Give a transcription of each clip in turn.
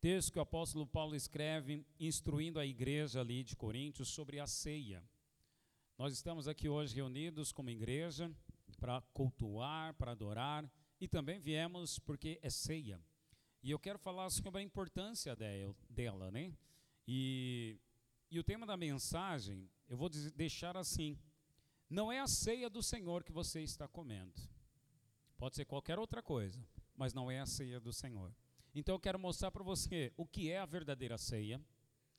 Texto que o apóstolo Paulo escreve, instruindo a igreja ali de Coríntios sobre a ceia. Nós estamos aqui hoje reunidos como igreja para cultuar, para adorar, e também viemos porque é ceia. E eu quero falar sobre a importância dela, né? E, e o tema da mensagem, eu vou deixar assim: não é a ceia do Senhor que você está comendo. Pode ser qualquer outra coisa, mas não é a ceia do Senhor. Então eu quero mostrar para você o que é a verdadeira ceia,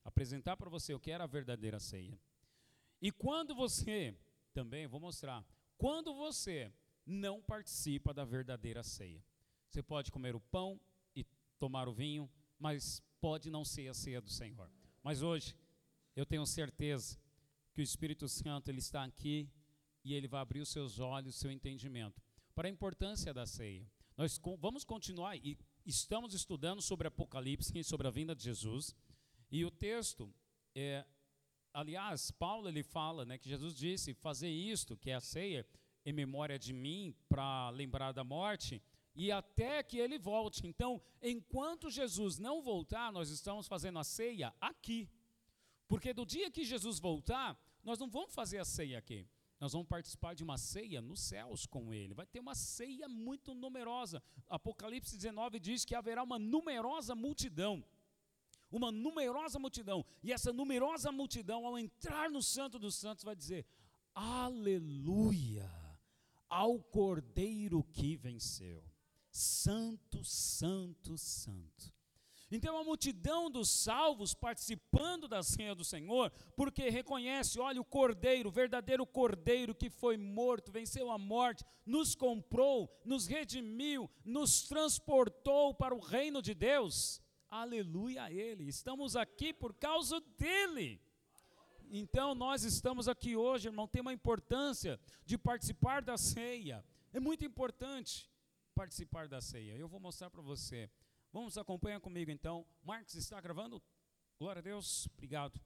apresentar para você o que era a verdadeira ceia. E quando você, também vou mostrar, quando você não participa da verdadeira ceia. Você pode comer o pão e tomar o vinho, mas pode não ser a ceia do Senhor. Mas hoje eu tenho certeza que o Espírito Santo ele está aqui e ele vai abrir os seus olhos, o seu entendimento para a importância da ceia. Nós vamos continuar e estamos estudando sobre Apocalipse e sobre a vinda de Jesus. E o texto é, aliás, Paulo ele fala, né, que Jesus disse: "Fazer isto, que é a ceia, em memória de mim, para lembrar da morte, e até que ele volte". Então, enquanto Jesus não voltar, nós estamos fazendo a ceia aqui. Porque do dia que Jesus voltar, nós não vamos fazer a ceia aqui. Nós vamos participar de uma ceia nos céus com ele. Vai ter uma ceia muito numerosa. Apocalipse 19 diz que haverá uma numerosa multidão. Uma numerosa multidão. E essa numerosa multidão, ao entrar no Santo dos Santos, vai dizer: Aleluia ao Cordeiro que venceu. Santo, Santo, Santo. Então a multidão dos salvos participando da ceia do Senhor, porque reconhece, olha, o Cordeiro, o verdadeiro Cordeiro que foi morto, venceu a morte, nos comprou, nos redimiu, nos transportou para o reino de Deus. Aleluia a Ele. Estamos aqui por causa dele. Então nós estamos aqui hoje, irmão, tem uma importância de participar da ceia. É muito importante participar da ceia. Eu vou mostrar para você. Vamos acompanhar comigo então. Marcos está gravando? Glória a Deus, obrigado.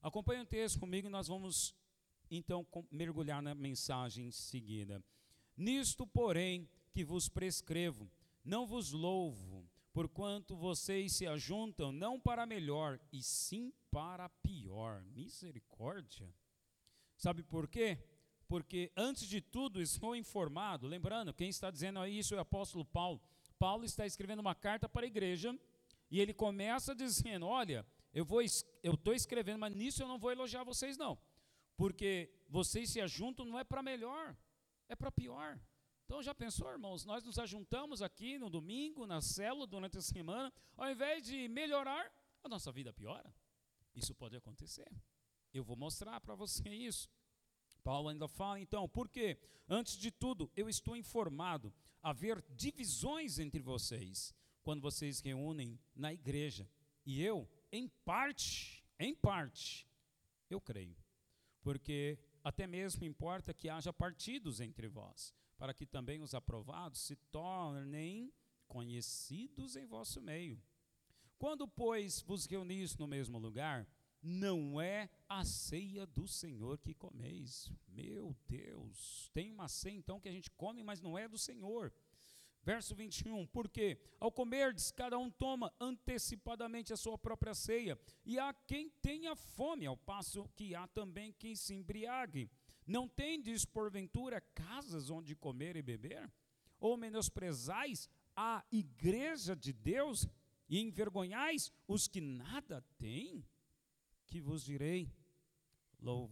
Acompanhe o texto comigo e nós vamos então mergulhar na mensagem em seguida. Nisto, porém, que vos prescrevo, não vos louvo, porquanto vocês se ajuntam não para melhor, e sim para pior. Misericórdia. Sabe por quê? Porque antes de tudo estou informado, lembrando, quem está dizendo isso é o apóstolo Paulo. Paulo está escrevendo uma carta para a igreja e ele começa dizendo: Olha, eu vou, eu estou escrevendo, mas nisso eu não vou elogiar vocês não, porque vocês se ajuntam não é para melhor, é para pior. Então já pensou, irmãos? Nós nos ajuntamos aqui no domingo, na célula, durante a semana, ao invés de melhorar, a nossa vida piora. Isso pode acontecer. Eu vou mostrar para você isso. Paulo ainda fala, então, por quê? Antes de tudo, eu estou informado haver divisões entre vocês quando vocês reúnem na igreja. E eu, em parte, em parte, eu creio. Porque até mesmo importa que haja partidos entre vós, para que também os aprovados se tornem conhecidos em vosso meio. Quando, pois, vos reunis no mesmo lugar, não é a ceia do Senhor que comeis. Meu Deus, tem uma ceia então que a gente come, mas não é do Senhor. Verso 21, porque ao comerdes, cada um toma antecipadamente a sua própria ceia, e há quem tenha fome, ao passo que há também quem se embriague. Não tendes, porventura, casas onde comer e beber? Ou menosprezais a igreja de Deus e envergonhais os que nada têm? Que vos direi?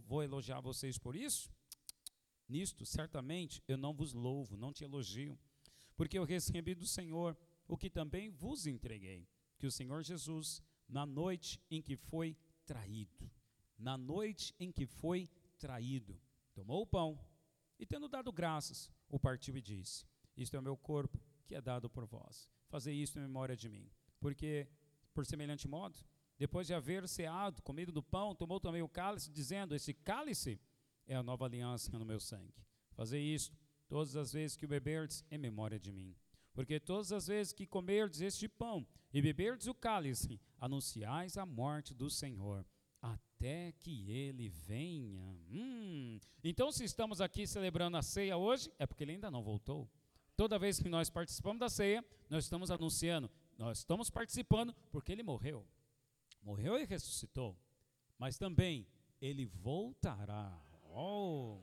Vou elogiar vocês por isso? Nisto, certamente, eu não vos louvo, não te elogio, porque eu recebi do Senhor o que também vos entreguei, que o Senhor Jesus, na noite em que foi traído, na noite em que foi traído, tomou o pão e, tendo dado graças, o partiu e disse: Isto é o meu corpo que é dado por vós. Fazei isto em memória de mim, porque, por semelhante modo, depois de haver ceado, comido do pão, tomou também o cálice, dizendo: Esse cálice é a nova aliança no meu sangue. Fazei isto todas as vezes que o beberdes em memória de mim. Porque todas as vezes que comerdes este pão e beberdes o cálice, anunciais a morte do Senhor, até que ele venha. Hum. Então, se estamos aqui celebrando a ceia hoje, é porque ele ainda não voltou. Toda vez que nós participamos da ceia, nós estamos anunciando: nós estamos participando porque ele morreu. Morreu e ressuscitou. Mas também ele voltará. Oh.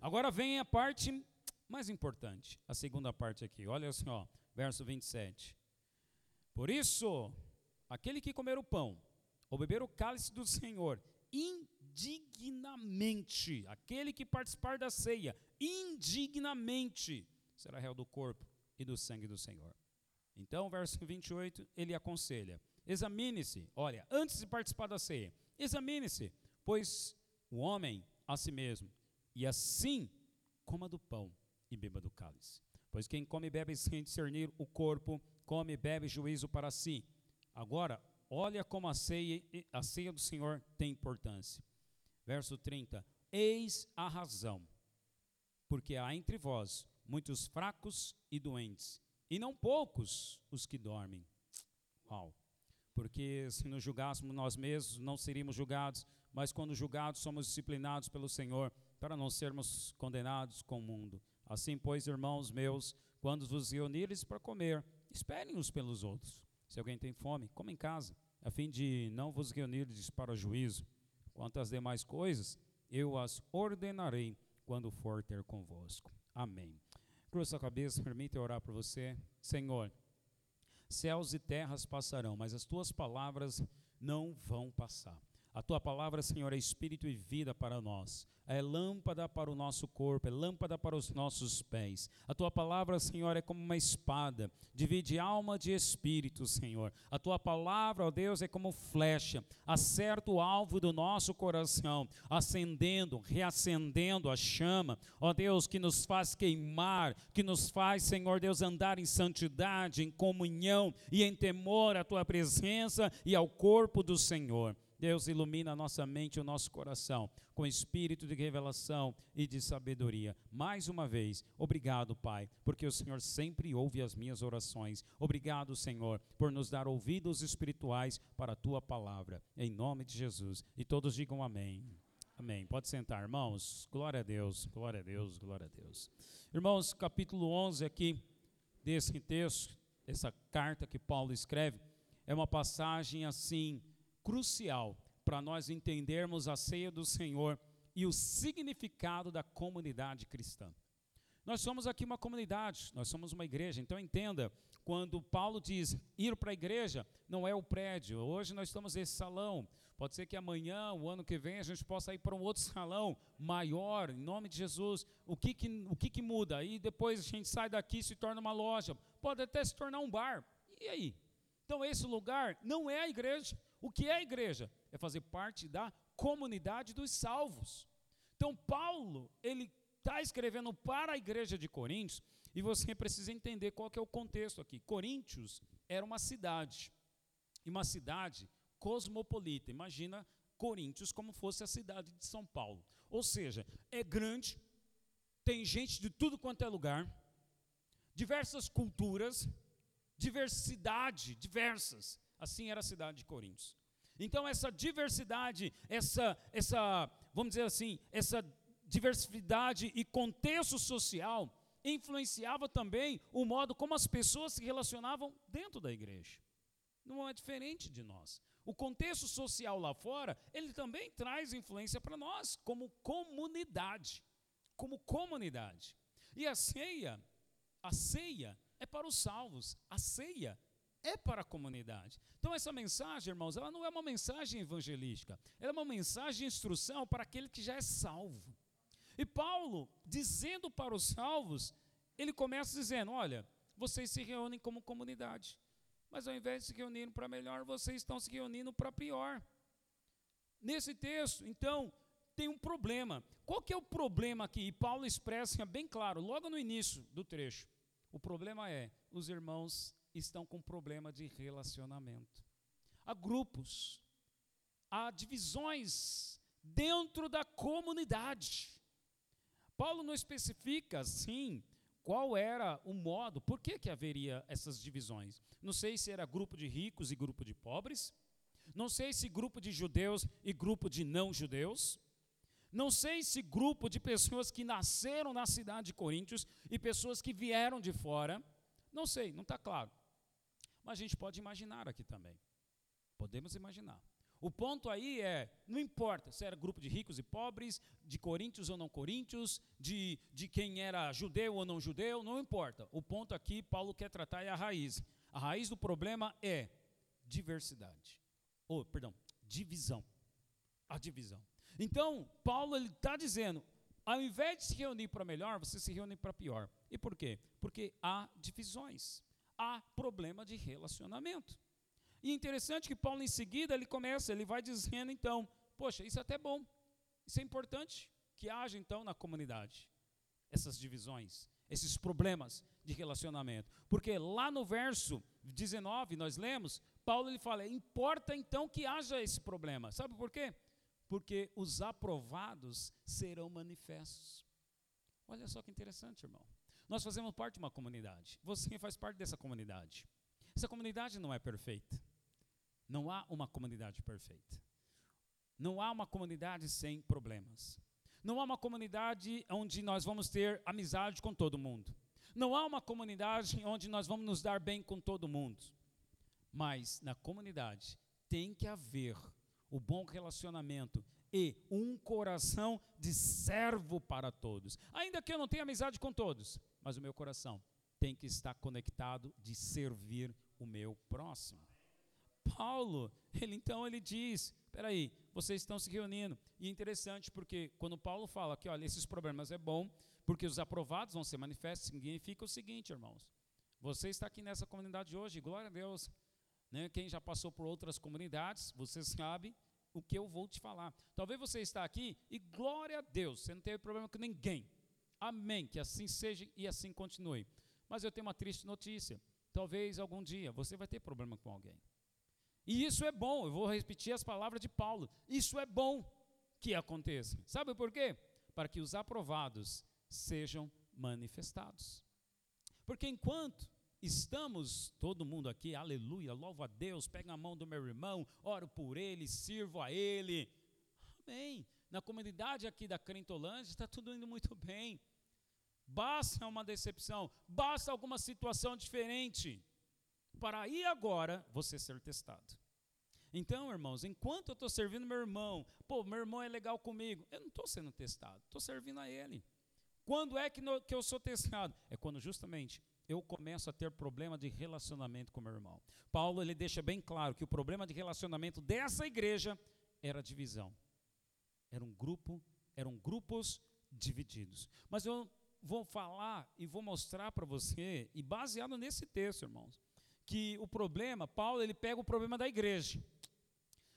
Agora vem a parte mais importante, a segunda parte aqui. Olha assim, ó, verso 27. Por isso, aquele que comer o pão ou beber o cálice do Senhor indignamente, aquele que participar da ceia indignamente, será réu do corpo e do sangue do Senhor. Então, verso 28, ele aconselha: examine-se, olha, antes de participar da ceia, examine-se, pois o homem a si mesmo, e assim coma do pão e beba do cálice. Pois quem come e bebe sem discernir o corpo, come e bebe juízo para si. Agora, olha como a ceia, a ceia do Senhor tem importância. Verso 30: Eis a razão, porque há entre vós muitos fracos e doentes, e não poucos os que dormem. Uau! Porque se nos julgássemos nós mesmos, não seríamos julgados, mas quando julgados, somos disciplinados pelo Senhor, para não sermos condenados com o mundo. Assim, pois, irmãos meus, quando vos reunires para comer, esperem uns pelos outros. Se alguém tem fome, coma em casa, a fim de não vos reunires para juízo. Quanto às demais coisas, eu as ordenarei quando for ter convosco. Amém. Cruza a cabeça, permita orar por você. Senhor, céus e terras passarão, mas as tuas palavras não vão passar. A tua palavra, Senhor, é espírito e vida para nós é lâmpada para o nosso corpo, é lâmpada para os nossos pés. A tua palavra, Senhor, é como uma espada, divide alma de espírito, Senhor. A tua palavra, ó Deus, é como flecha, acerta o alvo do nosso coração, acendendo, reacendendo a chama, ó Deus, que nos faz queimar, que nos faz, Senhor Deus, andar em santidade, em comunhão e em temor à tua presença e ao corpo do Senhor. Deus ilumina a nossa mente e o nosso coração com espírito de revelação e de sabedoria. Mais uma vez, obrigado, Pai, porque o Senhor sempre ouve as minhas orações. Obrigado, Senhor, por nos dar ouvidos espirituais para a tua palavra. Em nome de Jesus. E todos digam amém. Amém. Pode sentar, irmãos. Glória a Deus, glória a Deus, glória a Deus. Irmãos, capítulo 11 aqui desse texto, essa carta que Paulo escreve, é uma passagem assim crucial para nós entendermos a ceia do Senhor e o significado da comunidade cristã. Nós somos aqui uma comunidade, nós somos uma igreja, então entenda, quando Paulo diz ir para a igreja, não é o prédio, hoje nós estamos nesse salão, pode ser que amanhã, o ano que vem, a gente possa ir para um outro salão maior, em nome de Jesus, o que que, o que, que muda? E depois a gente sai daqui e se torna uma loja, pode até se tornar um bar, e aí? Então esse lugar não é a igreja, o que é a igreja? É fazer parte da comunidade dos salvos. Então, Paulo, ele está escrevendo para a igreja de Coríntios, e você precisa entender qual que é o contexto aqui. Coríntios era uma cidade, e uma cidade cosmopolita. Imagina Coríntios como fosse a cidade de São Paulo. Ou seja, é grande, tem gente de tudo quanto é lugar, diversas culturas, diversidade, diversas. Assim era a cidade de Coríntios. Então essa diversidade, essa essa, vamos dizer assim, essa diversidade e contexto social influenciava também o modo como as pessoas se relacionavam dentro da igreja. Não é diferente de nós. O contexto social lá fora, ele também traz influência para nós como comunidade, como comunidade. E a ceia, a ceia é para os salvos. A ceia é para a comunidade. Então essa mensagem, irmãos, ela não é uma mensagem evangelística, ela é uma mensagem de instrução para aquele que já é salvo. E Paulo, dizendo para os salvos, ele começa dizendo: olha, vocês se reúnem como comunidade, mas ao invés de se reunirem para melhor, vocês estão se reunindo para pior. Nesse texto, então, tem um problema. Qual que é o problema aqui? E Paulo expressa bem claro, logo no início do trecho. O problema é, os irmãos estão com problema de relacionamento. Há grupos, há divisões dentro da comunidade. Paulo não especifica, sim, qual era o modo, por que, que haveria essas divisões. Não sei se era grupo de ricos e grupo de pobres, não sei se grupo de judeus e grupo de não judeus, não sei se grupo de pessoas que nasceram na cidade de Coríntios e pessoas que vieram de fora, não sei, não está claro. Mas a gente pode imaginar aqui também. Podemos imaginar. O ponto aí é, não importa se era grupo de ricos e pobres, de coríntios ou não coríntios, de, de quem era judeu ou não judeu, não importa. O ponto aqui, Paulo quer tratar é a raiz. A raiz do problema é diversidade. Ou, perdão, divisão. A divisão. Então, Paulo está dizendo, ao invés de se reunir para melhor, você se reúne para pior. E por quê? Porque há divisões. Há problema de relacionamento. E interessante que Paulo, em seguida, ele começa, ele vai dizendo, então, poxa, isso é até bom, isso é importante, que haja, então, na comunidade, essas divisões, esses problemas de relacionamento. Porque lá no verso 19, nós lemos, Paulo ele fala, importa, então, que haja esse problema. Sabe por quê? Porque os aprovados serão manifestos. Olha só que interessante, irmão. Nós fazemos parte de uma comunidade. Você faz parte dessa comunidade. Essa comunidade não é perfeita. Não há uma comunidade perfeita. Não há uma comunidade sem problemas. Não há uma comunidade onde nós vamos ter amizade com todo mundo. Não há uma comunidade onde nós vamos nos dar bem com todo mundo. Mas na comunidade tem que haver o bom relacionamento e um coração de servo para todos. Ainda que eu não tenha amizade com todos, mas o meu coração tem que estar conectado de servir o meu próximo. Paulo, ele então ele diz, aí, vocês estão se reunindo. E é interessante porque quando Paulo fala que, olha, esses problemas é bom, porque os aprovados vão ser manifestos, significa o seguinte, irmãos. Você está aqui nessa comunidade hoje, glória a Deus. Né? Quem já passou por outras comunidades, você sabe o que eu vou te falar. Talvez você está aqui e glória a Deus, você não teve problema com ninguém. Amém, que assim seja e assim continue. Mas eu tenho uma triste notícia. Talvez algum dia você vai ter problema com alguém. E isso é bom, eu vou repetir as palavras de Paulo. Isso é bom que aconteça. Sabe por quê? Para que os aprovados sejam manifestados. Porque enquanto estamos, todo mundo aqui, aleluia, louvo a Deus, pega a mão do meu irmão, oro por ele, sirvo a ele. Amém. Na comunidade aqui da Crentolândia está tudo indo muito bem. Basta uma decepção, basta alguma situação diferente para aí agora você ser testado. Então, irmãos, enquanto eu estou servindo meu irmão, pô, meu irmão é legal comigo, eu não estou sendo testado, estou servindo a ele. Quando é que, no, que eu sou testado? É quando justamente eu começo a ter problema de relacionamento com meu irmão. Paulo ele deixa bem claro que o problema de relacionamento dessa igreja era divisão. Era um grupo, eram grupos divididos. Mas eu vou falar e vou mostrar para você, e baseado nesse texto, irmãos, que o problema, Paulo ele pega o problema da igreja.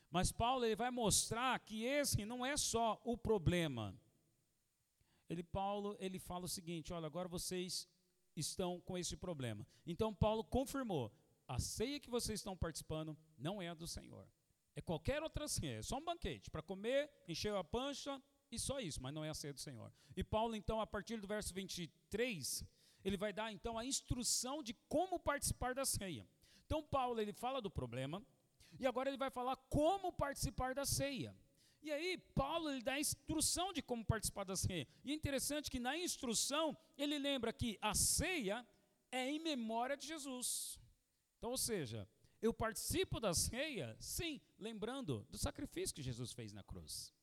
Mas Paulo ele vai mostrar que esse não é só o problema. Ele Paulo ele fala o seguinte, olha, agora vocês estão com esse problema. Então Paulo confirmou, a ceia que vocês estão participando não é a do Senhor. É qualquer outra ceia, é só um banquete para comer, encher a pancha e só isso, mas não é a ceia do Senhor. E Paulo então a partir do verso 23, ele vai dar então a instrução de como participar da ceia. Então Paulo ele fala do problema e agora ele vai falar como participar da ceia. E aí Paulo ele dá a instrução de como participar da ceia. E é interessante que na instrução ele lembra que a ceia é em memória de Jesus. Então, ou seja, eu participo da ceia, sim, lembrando do sacrifício que Jesus fez na cruz.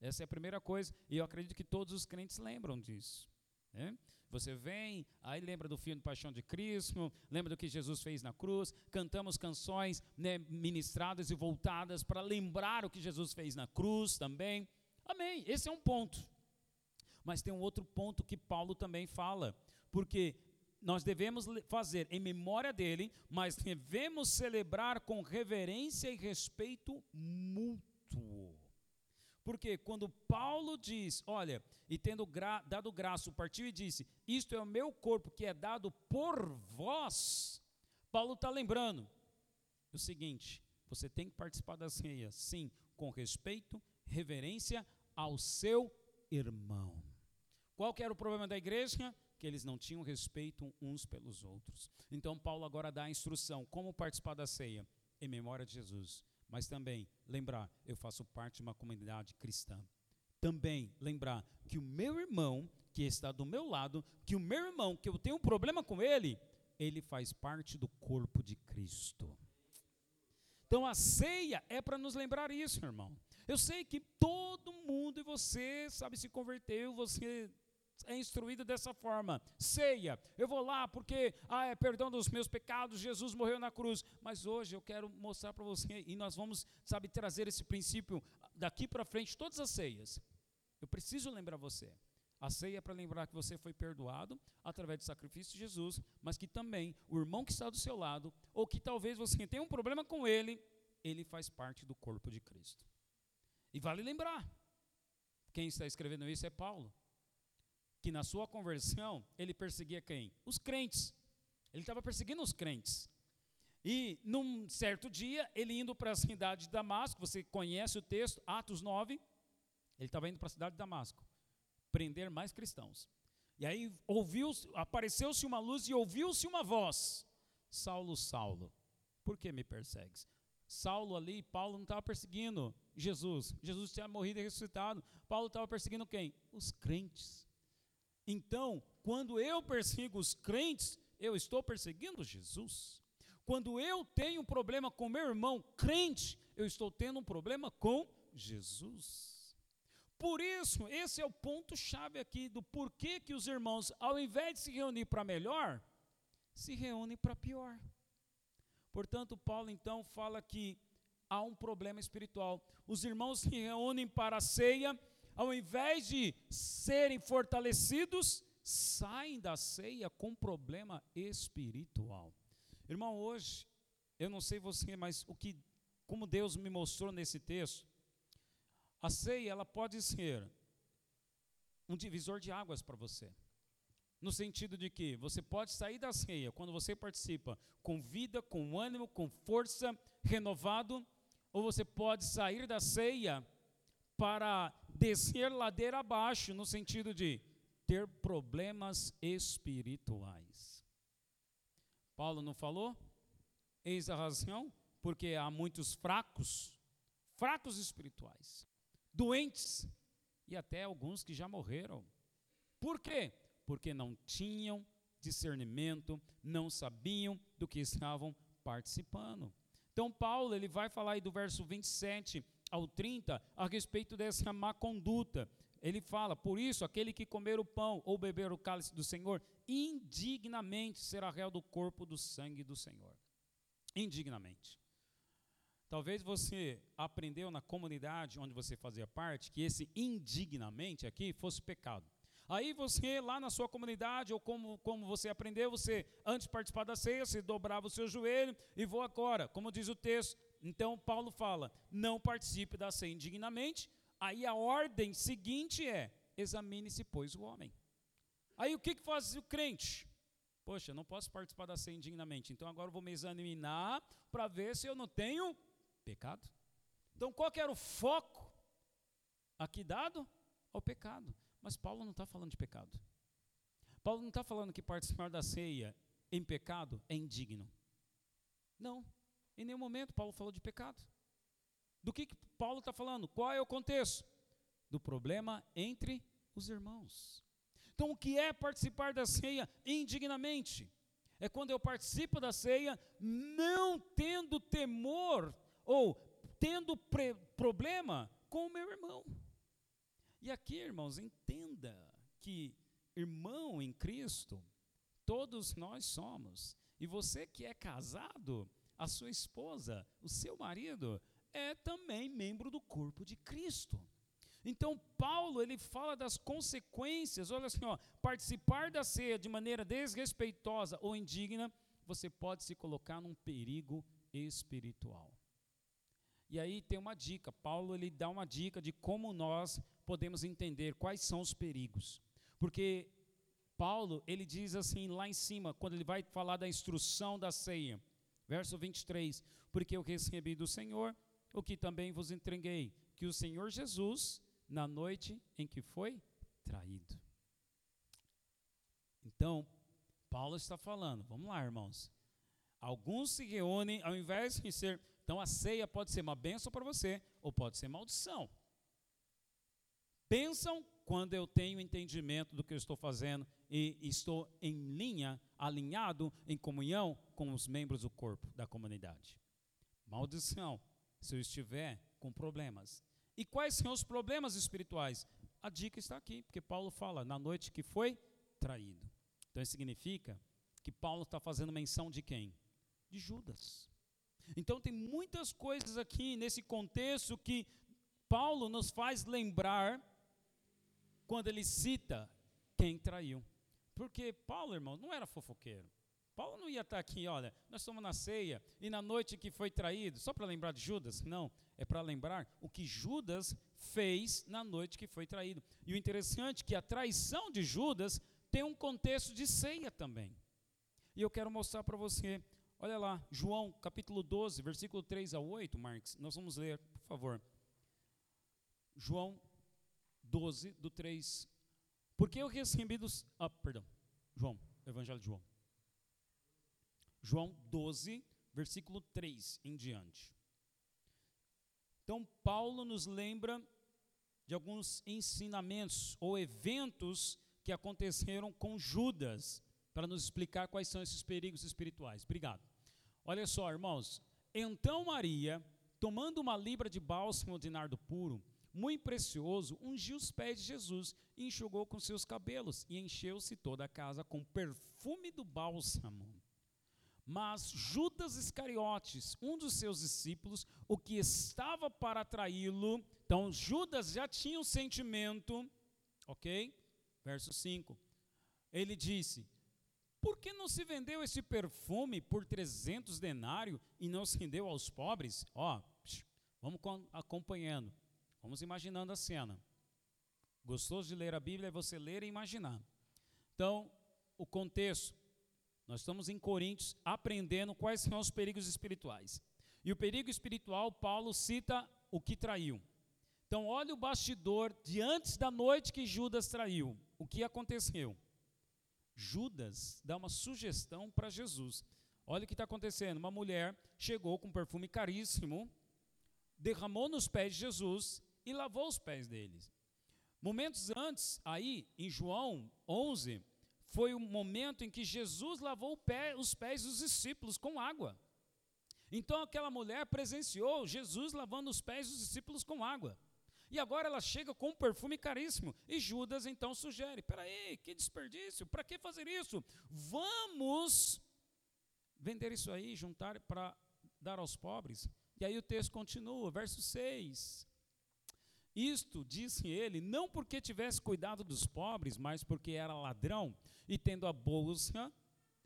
Essa é a primeira coisa, e eu acredito que todos os crentes lembram disso. Né? Você vem, aí lembra do filme Paixão de Cristo, lembra do que Jesus fez na cruz, cantamos canções né, ministradas e voltadas para lembrar o que Jesus fez na cruz também. Amém. Esse é um ponto. Mas tem um outro ponto que Paulo também fala, porque nós devemos fazer em memória dele, mas devemos celebrar com reverência e respeito mútuo. Porque quando Paulo diz, olha, e tendo gra dado graça, partiu e disse: Isto é o meu corpo que é dado por vós. Paulo está lembrando o seguinte: você tem que participar da ceia, sim, com respeito, reverência ao seu irmão. Qual que era o problema da igreja? Que eles não tinham respeito uns pelos outros. Então, Paulo agora dá a instrução: como participar da ceia? Em memória de Jesus mas também lembrar, eu faço parte de uma comunidade cristã. Também lembrar que o meu irmão, que está do meu lado, que o meu irmão, que eu tenho um problema com ele, ele faz parte do corpo de Cristo. Então a ceia é para nos lembrar isso, irmão. Eu sei que todo mundo e você sabe se converteu, você é instruído dessa forma. Ceia, eu vou lá porque ah, é perdão dos meus pecados, Jesus morreu na cruz. Mas hoje eu quero mostrar para você e nós vamos, sabe, trazer esse princípio daqui para frente todas as ceias. Eu preciso lembrar você. A ceia é para lembrar que você foi perdoado através do sacrifício de Jesus, mas que também o irmão que está do seu lado, ou que talvez você tenha um problema com ele, ele faz parte do corpo de Cristo. E vale lembrar, quem está escrevendo isso é Paulo, que na sua conversão ele perseguia quem? Os crentes. Ele estava perseguindo os crentes. E num certo dia, ele indo para a cidade de Damasco, você conhece o texto, Atos 9, ele estava indo para a cidade de Damasco prender mais cristãos. E aí ouviu, apareceu-se uma luz e ouviu-se uma voz: Saulo, Saulo, por que me persegues? Saulo ali, Paulo não estava perseguindo Jesus. Jesus tinha morrido e ressuscitado. Paulo estava perseguindo quem? Os crentes. Então, quando eu persigo os crentes, eu estou perseguindo Jesus. Quando eu tenho um problema com meu irmão crente, eu estou tendo um problema com Jesus. Por isso, esse é o ponto-chave aqui do porquê que os irmãos, ao invés de se reunir para melhor, se reúnem para pior. Portanto, Paulo então fala que há um problema espiritual. Os irmãos se reúnem para a ceia, ao invés de serem fortalecidos, saem da ceia com problema espiritual. Irmão, hoje, eu não sei você, mas o que, como Deus me mostrou nesse texto, a ceia ela pode ser um divisor de águas para você. No sentido de que você pode sair da ceia quando você participa com vida, com ânimo, com força, renovado, ou você pode sair da ceia para descer ladeira abaixo, no sentido de ter problemas espirituais. Paulo não falou? Eis a razão, porque há muitos fracos, fracos espirituais doentes e até alguns que já morreram. Por quê? Porque não tinham discernimento, não sabiam do que estavam participando. Então Paulo, ele vai falar aí do verso 27 ao 30 a respeito dessa má conduta. Ele fala: "Por isso aquele que comer o pão ou beber o cálice do Senhor indignamente será réu do corpo do sangue do Senhor." Indignamente. Talvez você aprendeu na comunidade onde você fazia parte que esse indignamente aqui fosse pecado. Aí você, lá na sua comunidade, ou como, como você aprendeu, você, antes de participar da ceia, você dobrava o seu joelho e vou agora, como diz o texto. Então, Paulo fala: não participe da ceia indignamente. Aí a ordem seguinte é: examine-se, pois, o homem. Aí o que, que faz o crente? Poxa, não posso participar da ceia indignamente, então agora eu vou me examinar para ver se eu não tenho Pecado. Então, qual que era o foco aqui dado? Ao pecado. Mas Paulo não está falando de pecado. Paulo não está falando que participar da ceia em pecado é indigno. Não. Em nenhum momento Paulo falou de pecado. Do que, que Paulo está falando? Qual é o contexto? Do problema entre os irmãos. Então, o que é participar da ceia indignamente? É quando eu participo da ceia não tendo temor ou tendo problema com o meu irmão. E aqui, irmãos, entenda que irmão em Cristo, todos nós somos. E você que é casado, a sua esposa, o seu marido, é também membro do corpo de Cristo. Então, Paulo, ele fala das consequências, olha assim, ó, participar da ceia de maneira desrespeitosa ou indigna, você pode se colocar num perigo espiritual. E aí tem uma dica, Paulo ele dá uma dica de como nós podemos entender quais são os perigos. Porque Paulo, ele diz assim lá em cima, quando ele vai falar da instrução da ceia, verso 23, porque eu recebi do Senhor o que também vos entreguei, que o Senhor Jesus, na noite em que foi traído. Então, Paulo está falando, vamos lá, irmãos. Alguns se reúnem, ao invés de ser então a ceia pode ser uma bênção para você ou pode ser maldição. Bênção quando eu tenho entendimento do que eu estou fazendo e estou em linha alinhado em comunhão com os membros do corpo da comunidade. Maldição, se eu estiver com problemas. E quais são os problemas espirituais? A dica está aqui, porque Paulo fala na noite que foi traído. Então isso significa que Paulo está fazendo menção de quem? De Judas. Então tem muitas coisas aqui nesse contexto que Paulo nos faz lembrar quando ele cita quem traiu. Porque Paulo, irmão, não era fofoqueiro. Paulo não ia estar aqui, olha, nós estamos na ceia e na noite que foi traído, só para lembrar de Judas? Não, é para lembrar o que Judas fez na noite que foi traído. E o interessante é que a traição de Judas tem um contexto de ceia também. E eu quero mostrar para você, olha lá, João capítulo 12, versículo 3 a 8, Marx, nós vamos ler, por favor. João 12, do 3. Porque eu recebi dos. Ah, perdão. João, Evangelho de João. João 12, versículo 3 em diante. Então, Paulo nos lembra de alguns ensinamentos ou eventos que aconteceram com Judas, para nos explicar quais são esses perigos espirituais. Obrigado. Olha só, irmãos. Então Maria, tomando uma libra de bálsamo de nardo puro, muito precioso, ungiu os pés de Jesus e enxugou com seus cabelos, e encheu-se toda a casa com perfume do bálsamo. Mas Judas Iscariotes, um dos seus discípulos, o que estava para traí-lo, então Judas já tinha um sentimento, ok? Verso 5. Ele disse: Por que não se vendeu esse perfume por 300 denários e não se rendeu aos pobres? Ó, vamos acompanhando, vamos imaginando a cena. Gostoso de ler a Bíblia é você ler e imaginar. Então, o contexto nós estamos em Coríntios aprendendo quais são os perigos espirituais. E o perigo espiritual, Paulo cita o que traiu. Então, olha o bastidor de antes da noite que Judas traiu. O que aconteceu? Judas dá uma sugestão para Jesus. Olha o que está acontecendo. Uma mulher chegou com um perfume caríssimo, derramou nos pés de Jesus e lavou os pés deles. Momentos antes, aí, em João 11, foi o momento em que Jesus lavou pé, os pés dos discípulos com água. Então aquela mulher presenciou Jesus lavando os pés dos discípulos com água. E agora ela chega com um perfume caríssimo. E Judas então sugere: peraí, que desperdício, para que fazer isso? Vamos vender isso aí, juntar para dar aos pobres. E aí o texto continua, verso 6. Isto, disse ele, não porque tivesse cuidado dos pobres, mas porque era ladrão e tendo a bolsa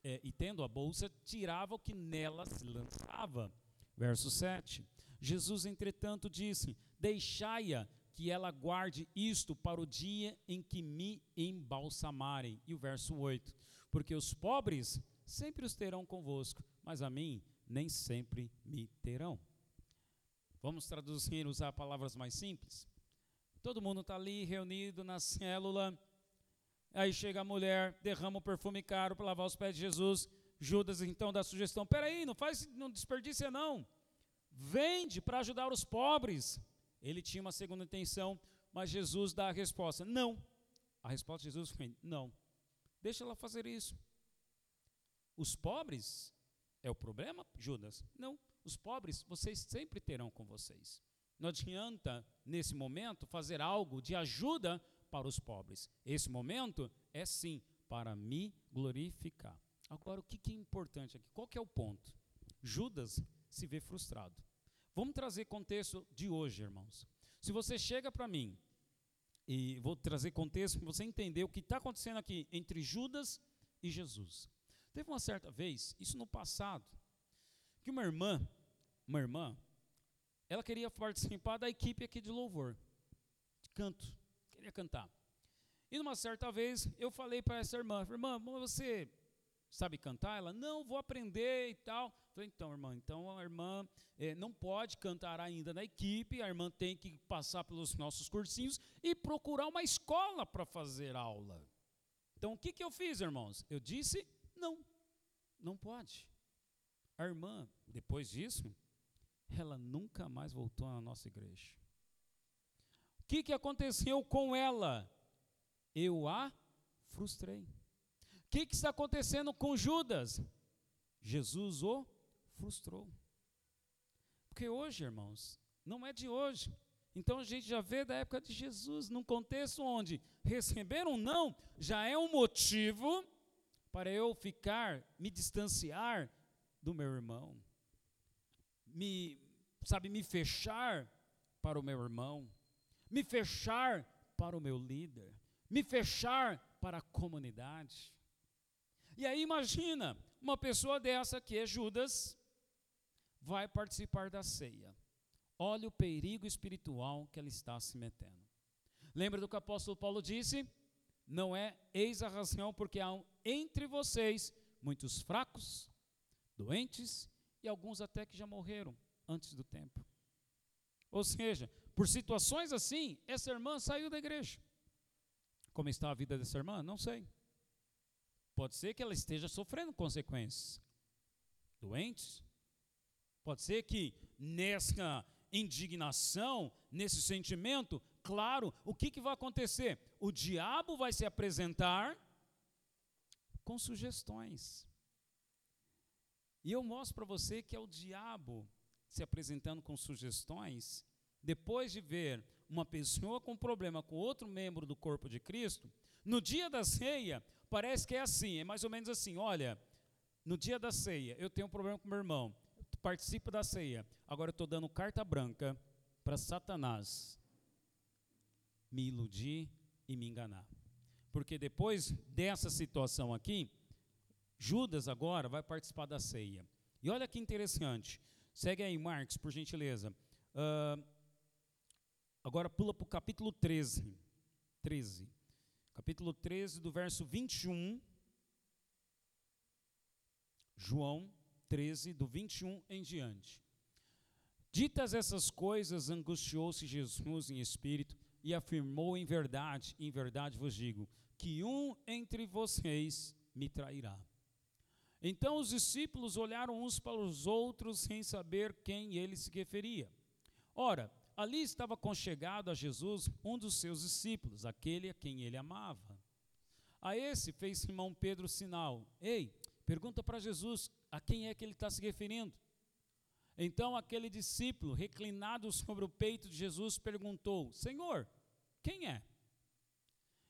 é, e tendo a bolsa tirava o que nela se lançava. Verso 7. Jesus, entretanto, disse: Deixai-a que ela guarde isto para o dia em que me embalsamarem. E o verso 8: Porque os pobres sempre os terão convosco, mas a mim nem sempre me terão. Vamos traduzir, usar palavras mais simples? Todo mundo está ali reunido na célula. Aí chega a mulher, derrama o perfume caro para lavar os pés de Jesus. Judas então dá a sugestão: peraí, não faz, não desperdiça não. Vende para ajudar os pobres. Ele tinha uma segunda intenção, mas Jesus dá a resposta: não. A resposta de Jesus foi: não. Deixa ela fazer isso. Os pobres é o problema, Judas? Não. Os pobres vocês sempre terão com vocês. Não adianta, nesse momento, fazer algo de ajuda para os pobres. Esse momento é sim para me glorificar. Agora, o que, é importante aqui? Qual é o ponto? Judas se vê frustrado. Vamos trazer contexto de hoje, irmãos. Se você chega para mim, e vou trazer contexto para você entender o que está acontecendo aqui entre Judas e Jesus. Teve uma certa vez, isso no passado, que uma irmã, uma irmã, ela queria participar da equipe aqui de louvor, de canto, queria cantar. E numa certa vez eu falei para essa irmã, irmã, você sabe cantar? Ela, não, vou aprender e tal. Falei, então, irmã, então a irmã é, não pode cantar ainda na equipe, a irmã tem que passar pelos nossos cursinhos e procurar uma escola para fazer aula. Então, o que, que eu fiz, irmãos? Eu disse, não, não pode. A irmã, depois disso, ela nunca mais voltou na nossa igreja. O que, que aconteceu com ela? Eu a frustrei. O que, que está acontecendo com Judas? Jesus o frustrou. Porque hoje, irmãos, não é de hoje. Então a gente já vê da época de Jesus, num contexto onde receber um não já é um motivo para eu ficar, me distanciar do meu irmão, me, sabe, me fechar para o meu irmão, me fechar para o meu líder, me fechar para a comunidade. E aí imagina, uma pessoa dessa que é Judas vai participar da ceia. Olha o perigo espiritual que ela está se metendo. Lembra do que o apóstolo Paulo disse? Não é eis a razão porque há entre vocês muitos fracos, doentes e alguns até que já morreram antes do tempo. Ou seja, por situações assim, essa irmã saiu da igreja. Como está a vida dessa irmã? Não sei. Pode ser que ela esteja sofrendo consequências. Doentes. Pode ser que nessa indignação, nesse sentimento, claro, o que, que vai acontecer? O diabo vai se apresentar com sugestões. E eu mostro para você que é o diabo se apresentando com sugestões, depois de ver uma pessoa com problema com outro membro do corpo de Cristo, no dia da ceia, parece que é assim, é mais ou menos assim: olha, no dia da ceia, eu tenho um problema com meu irmão, participo da ceia, agora eu estou dando carta branca para Satanás me iludir e me enganar. Porque depois dessa situação aqui, Judas agora vai participar da ceia. E olha que interessante. Segue aí, Marcos, por gentileza. Uh, agora pula para o capítulo 13. 13. Capítulo 13, do verso 21. João 13, do 21 em diante. Ditas essas coisas, angustiou-se Jesus em espírito e afirmou em verdade, em verdade vos digo, que um entre vocês me trairá. Então os discípulos olharam uns para os outros sem saber quem ele se referia. Ora, ali estava conchegado a Jesus um dos seus discípulos, aquele a quem ele amava. A esse fez Simão Pedro sinal: Ei, pergunta para Jesus a quem é que ele está se referindo. Então aquele discípulo, reclinado sobre o peito de Jesus, perguntou: Senhor, quem é?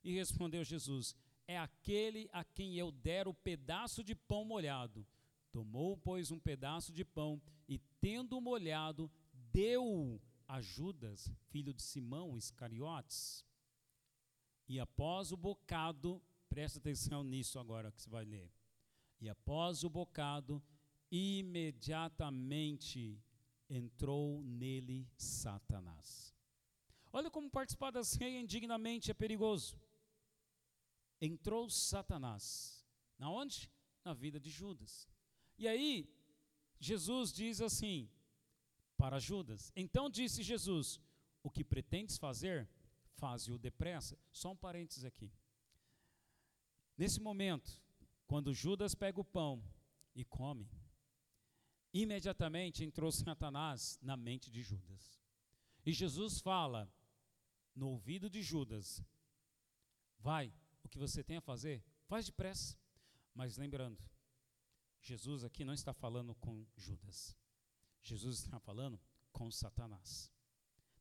E respondeu Jesus: É aquele a quem eu der o pedaço de pão molhado. Tomou, pois, um pedaço de pão e, tendo molhado, deu a Judas, filho de Simão Iscariotes. E após o bocado, presta atenção nisso agora que você vai ler. E após o bocado, imediatamente entrou nele Satanás. Olha como participar da ceia indignamente é perigoso. Entrou Satanás. Na onde? Na vida de Judas. E aí, Jesus diz assim para Judas: Então disse Jesus: O que pretendes fazer, faze-o depressa. Só um parênteses aqui. Nesse momento, quando Judas pega o pão e come, imediatamente entrou Satanás na mente de Judas. E Jesus fala no ouvido de Judas: Vai, o que você tem a fazer, faz depressa. Mas lembrando, Jesus aqui não está falando com Judas. Jesus está falando com Satanás.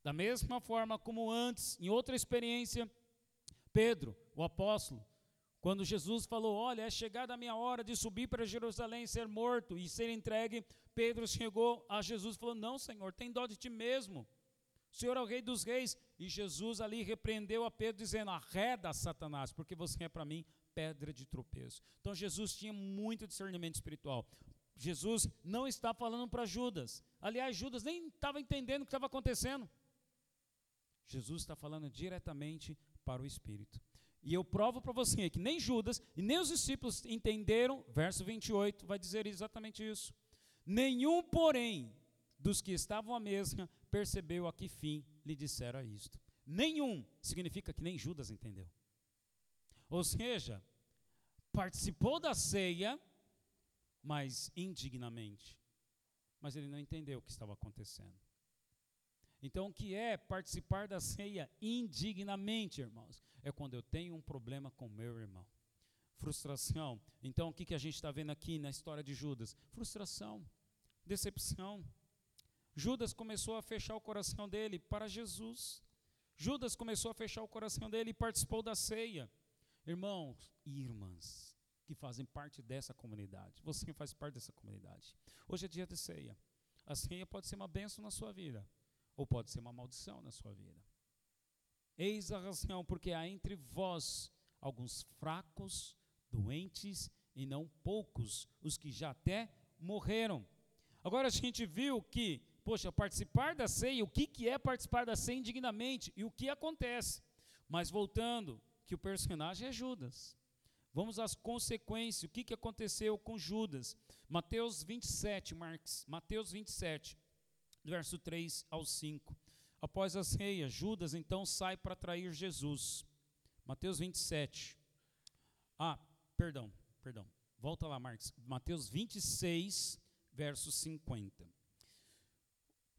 Da mesma forma como antes, em outra experiência, Pedro, o apóstolo, quando Jesus falou: Olha, é chegada a minha hora de subir para Jerusalém, ser morto e ser entregue, Pedro chegou a Jesus e falou: Não, Senhor, tem dó de ti mesmo. O Senhor é o Rei dos Reis. E Jesus ali repreendeu a Pedro, dizendo: Arreda, Satanás, porque você é para mim pedra de tropeço. Então Jesus tinha muito discernimento espiritual. Jesus não está falando para Judas. Aliás, Judas nem estava entendendo o que estava acontecendo. Jesus está falando diretamente para o Espírito. E eu provo para você que nem Judas e nem os discípulos entenderam, verso 28 vai dizer exatamente isso. Nenhum, porém, dos que estavam à mesa percebeu a que fim lhe dissera isto. Nenhum significa que nem Judas entendeu. Ou seja, participou da ceia, mas indignamente. Mas ele não entendeu o que estava acontecendo. Então, o que é participar da ceia indignamente, irmãos? É quando eu tenho um problema com meu irmão. Frustração. Então, o que, que a gente está vendo aqui na história de Judas? Frustração, decepção. Judas começou a fechar o coração dele para Jesus. Judas começou a fechar o coração dele e participou da ceia. Irmãos e irmãs que fazem parte dessa comunidade, você faz parte dessa comunidade. Hoje é dia de ceia. A ceia pode ser uma bênção na sua vida, ou pode ser uma maldição na sua vida. Eis a razão, porque há entre vós alguns fracos, doentes e não poucos, os que já até morreram. Agora a gente viu que, poxa, participar da ceia, o que, que é participar da ceia indignamente e o que acontece. Mas voltando, que o personagem é Judas. Vamos às consequências, o que, que aconteceu com Judas. Mateus 27, Marcos, Mateus 27, verso 3 ao 5. Após a ceia, Judas então sai para trair Jesus. Mateus 27. Ah, perdão, perdão. Volta lá, Marcos. Mateus 26, verso 50.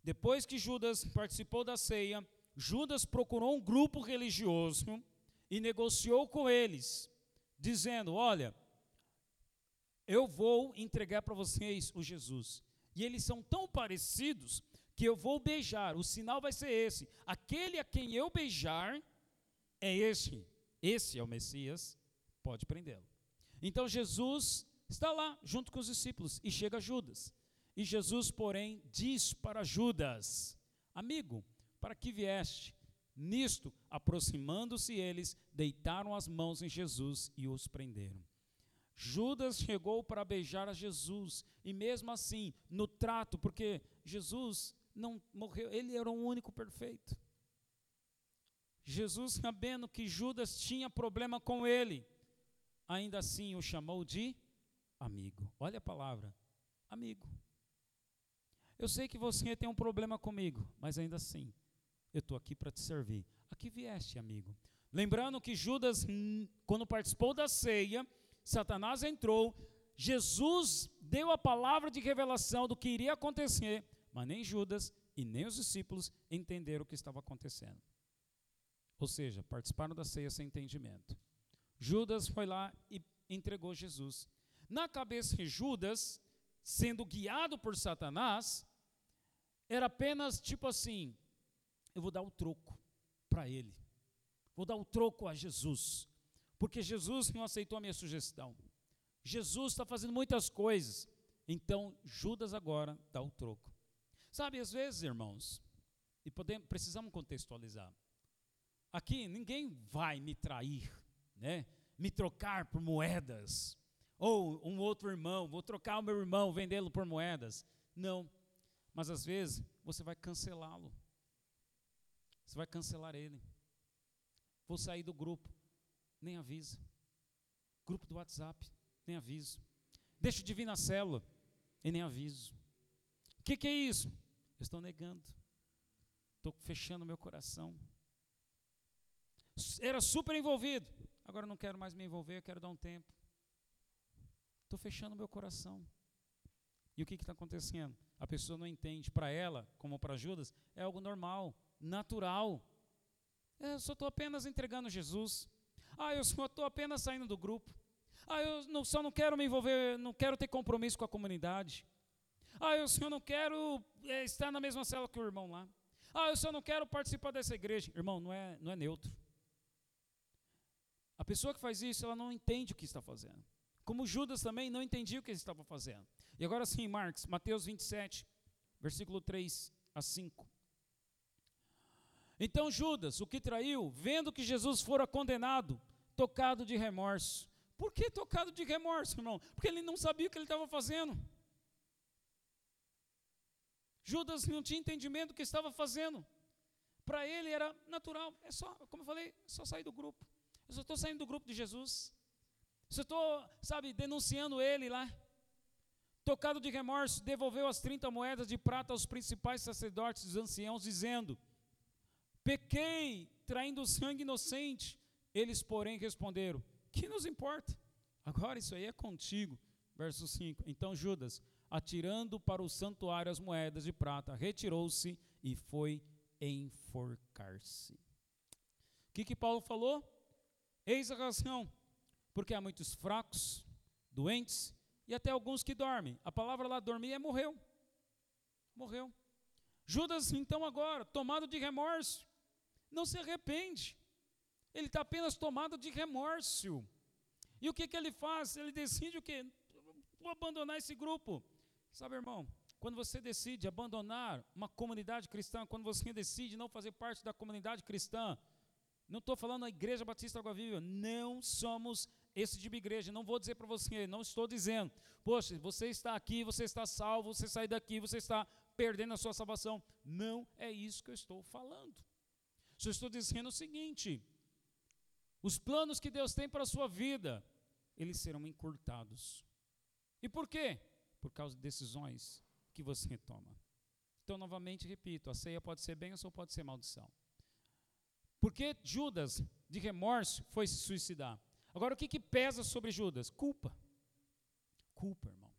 Depois que Judas participou da ceia, Judas procurou um grupo religioso e negociou com eles, dizendo: Olha, eu vou entregar para vocês o Jesus. E eles são tão parecidos que eu vou beijar. O sinal vai ser esse: aquele a quem eu beijar é este. Esse é o Messias, pode prendê-lo. Então Jesus está lá junto com os discípulos e chega Judas. E Jesus, porém, diz para Judas: Amigo, para que vieste? Nisto, aproximando-se eles, deitaram as mãos em Jesus e os prenderam. Judas chegou para beijar a Jesus, e mesmo assim, no trato, porque Jesus não morreu, ele era o único perfeito. Jesus, sabendo que Judas tinha problema com ele, ainda assim o chamou de amigo. Olha a palavra, amigo. Eu sei que você tem um problema comigo, mas ainda assim, eu estou aqui para te servir. Aqui vieste, amigo. Lembrando que Judas, hum, quando participou da ceia, Satanás entrou, Jesus deu a palavra de revelação do que iria acontecer, mas nem Judas e nem os discípulos entenderam o que estava acontecendo. Ou seja, participaram da ceia sem entendimento. Judas foi lá e entregou Jesus. Na cabeça de Judas, sendo guiado por Satanás, era apenas tipo assim: eu vou dar o troco para ele. Vou dar o troco a Jesus. Porque Jesus não aceitou a minha sugestão. Jesus está fazendo muitas coisas. Então, Judas agora dá o troco. Sabe, às vezes, irmãos, e podemos, precisamos contextualizar. Aqui ninguém vai me trair, né? Me trocar por moedas. Ou um outro irmão, vou trocar o meu irmão, vendê-lo por moedas. Não. Mas às vezes você vai cancelá-lo. Você vai cancelar ele. Vou sair do grupo, nem avisa. Grupo do WhatsApp, nem aviso. Deixo de vir na célula, e nem aviso. O que, que é isso? Eu estou negando. Estou fechando meu coração. Era super envolvido. Agora não quero mais me envolver, eu quero dar um tempo. Estou fechando meu coração. E o que está acontecendo? A pessoa não entende. Para ela, como para Judas, é algo normal natural. Eu só estou apenas entregando Jesus. Ah, eu só estou apenas saindo do grupo. Ah, eu não, só não quero me envolver, não quero ter compromisso com a comunidade. Ah, eu só não quero é, estar na mesma cela que o irmão lá. Ah, eu só não quero participar dessa igreja. Irmão, não é, não é neutro. A pessoa que faz isso, ela não entende o que está fazendo. Como Judas também não entendia o que ele estava fazendo. E agora sim, Marcos, Mateus 27, versículo 3 a 5. Então Judas, o que traiu, vendo que Jesus fora condenado, tocado de remorso. Por que tocado de remorso, irmão? Porque ele não sabia o que ele estava fazendo. Judas não tinha entendimento do que estava fazendo. Para ele era natural, é só, como eu falei, é só sair do grupo. Eu só estou saindo do grupo de Jesus. Eu estou, sabe, denunciando ele lá. Tocado de remorso, devolveu as 30 moedas de prata aos principais sacerdotes e os anciãos, dizendo: Pequei, traindo sangue inocente. Eles, porém, responderam: Que nos importa? Agora isso aí é contigo. Verso 5. Então Judas, atirando para o santuário as moedas de prata, retirou-se e foi enforcar-se. O que, que Paulo falou? Eis a razão, Porque há muitos fracos, doentes e até alguns que dormem. A palavra lá dormir é morreu. Morreu. Judas, então, agora, tomado de remorso, não se arrepende. Ele está apenas tomado de remorso. E o que, que ele faz? Ele decide o quê? Vou abandonar esse grupo. Sabe, irmão, quando você decide abandonar uma comunidade cristã, quando você decide não fazer parte da comunidade cristã, não estou falando da Igreja Batista Água Viva, não somos esse tipo de igreja. Não vou dizer para você, não estou dizendo, poxa, você está aqui, você está salvo, você sai daqui, você está perdendo a sua salvação. Não é isso que eu estou falando. Só estou dizendo o seguinte: os planos que Deus tem para a sua vida, eles serão encurtados. E por quê? Por causa de decisões que você toma. Então, novamente repito: a ceia pode ser bênção ou pode ser maldição. Porque Judas, de remorso, foi se suicidar. Agora, o que, que pesa sobre Judas? Culpa. Culpa, irmão.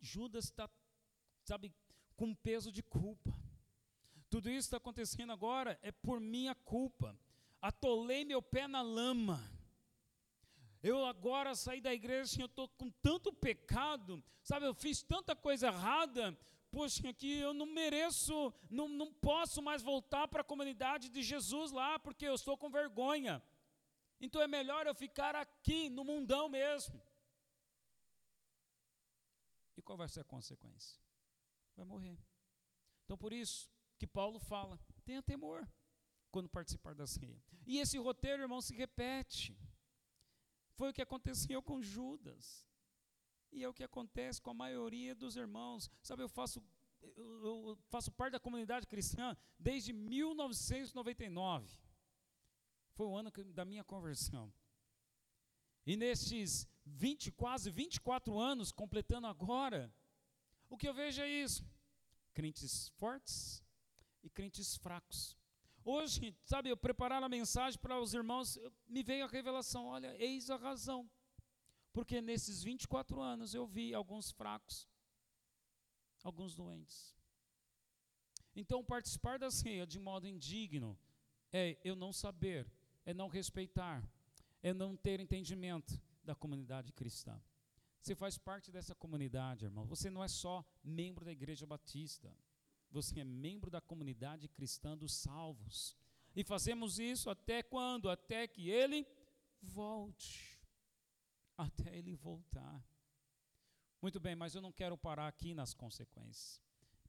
Judas está, sabe, com peso de culpa. Tudo isso está acontecendo agora é por minha culpa. Atolei meu pé na lama. Eu agora saí da igreja, eu estou com tanto pecado, sabe? Eu fiz tanta coisa errada, poxa, que eu não mereço, não, não posso mais voltar para a comunidade de Jesus lá, porque eu estou com vergonha. Então é melhor eu ficar aqui, no mundão mesmo. E qual vai ser a consequência? Vai morrer. Então por isso que Paulo fala: tenha temor quando participar da ceia. E esse roteiro, irmão, se repete. Foi o que aconteceu com Judas. E é o que acontece com a maioria dos irmãos. Sabe, eu faço, eu, faço parte da comunidade cristã desde 1999. Foi o ano da minha conversão. E nesses 20, quase 24 anos, completando agora, o que eu vejo é isso: crentes fortes e crentes fracos. Hoje, sabe, eu preparar a mensagem para os irmãos, me veio a revelação: olha, eis a razão. Porque nesses 24 anos eu vi alguns fracos, alguns doentes. Então, participar da ceia de modo indigno é eu não saber, é não respeitar, é não ter entendimento da comunidade cristã. Você faz parte dessa comunidade, irmão. Você não é só membro da Igreja Batista. Você é membro da comunidade cristã dos salvos. E fazemos isso até quando? Até que ele volte até ele voltar. Muito bem, mas eu não quero parar aqui nas consequências.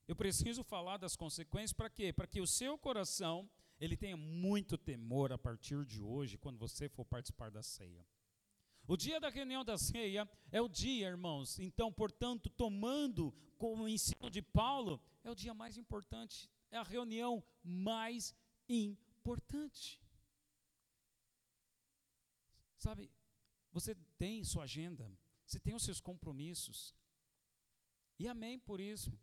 Eu preciso falar das consequências para quê? Para que o seu coração ele tenha muito temor a partir de hoje, quando você for participar da ceia. O dia da reunião da ceia é o dia, irmãos. Então, portanto, tomando como ensino de Paulo, é o dia mais importante, é a reunião mais importante. Sabe, você tem sua agenda, você tem os seus compromissos. E amém por isso.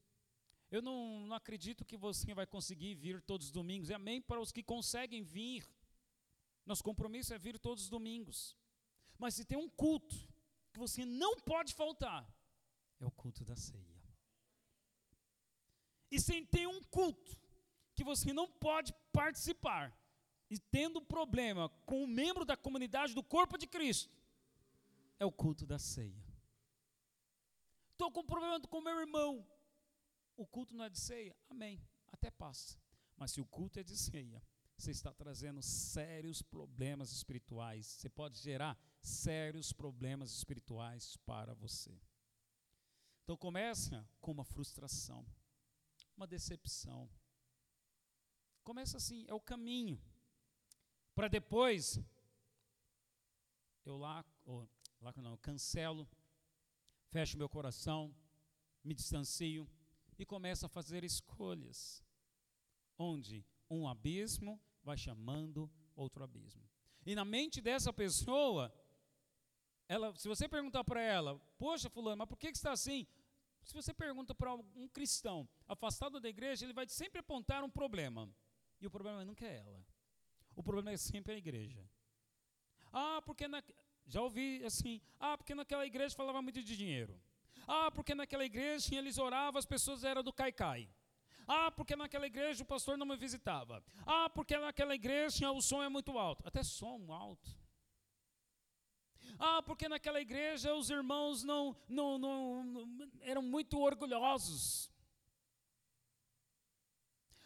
Eu não, não acredito que você vai conseguir vir todos os domingos. E amém para os que conseguem vir. Nosso compromisso é vir todos os domingos. Mas se tem um culto que você não pode faltar, é o culto da ceia. E se tem um culto que você não pode participar, e tendo problema com um membro da comunidade do corpo de Cristo, é o culto da ceia. Estou com problema com meu irmão. O culto não é de ceia? Amém. Até passa. Mas se o culto é de ceia, você está trazendo sérios problemas espirituais. Você pode gerar sérios problemas espirituais para você. Então começa com uma frustração, uma decepção. Começa assim, é o caminho. Para depois eu lá, oh, lá não, eu cancelo, fecho meu coração, me distancio e começo a fazer escolhas, onde um abismo vai chamando outro abismo. E na mente dessa pessoa, ela, se você perguntar para ela, poxa, fulano, mas por que, que está assim? Se você pergunta para um cristão afastado da igreja, ele vai sempre apontar um problema. E o problema nunca é ela. O problema é sempre a igreja. Ah, porque na, já ouvi assim: ah, porque naquela igreja falava muito de dinheiro. Ah, porque naquela igreja eles oravam, as pessoas eram do caicai. Ah, porque naquela igreja o pastor não me visitava. Ah, porque naquela igreja o som é muito alto. Até som alto. Ah, porque naquela igreja os irmãos não, não, não, não eram muito orgulhosos.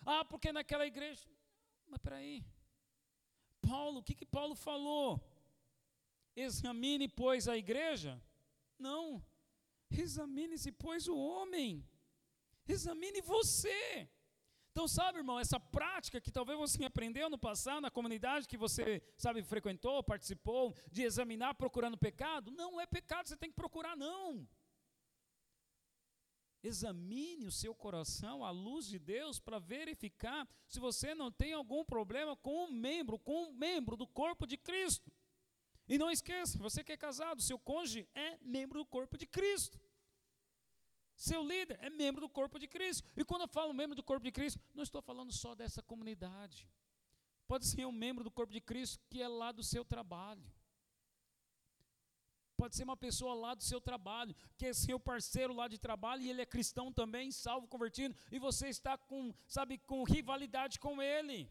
Ah, porque naquela igreja. Mas peraí. Paulo, o que, que Paulo falou? Examine, pois, a igreja? Não. Examine-se, pois, o homem. Examine você. Então, sabe, irmão, essa prática que talvez você aprendeu no passado, na comunidade que você, sabe, frequentou, participou, de examinar procurando pecado, não é pecado, você tem que procurar, não. Examine o seu coração à luz de Deus para verificar se você não tem algum problema com um membro, com um membro do corpo de Cristo. E não esqueça, você que é casado, seu cônjuge é membro do corpo de Cristo. Seu líder é membro do corpo de Cristo. E quando eu falo membro do corpo de Cristo, não estou falando só dessa comunidade. Pode ser um membro do corpo de Cristo que é lá do seu trabalho. Pode ser uma pessoa lá do seu trabalho, que é seu parceiro lá de trabalho e ele é cristão também, salvo, convertido, e você está com, sabe, com rivalidade com ele.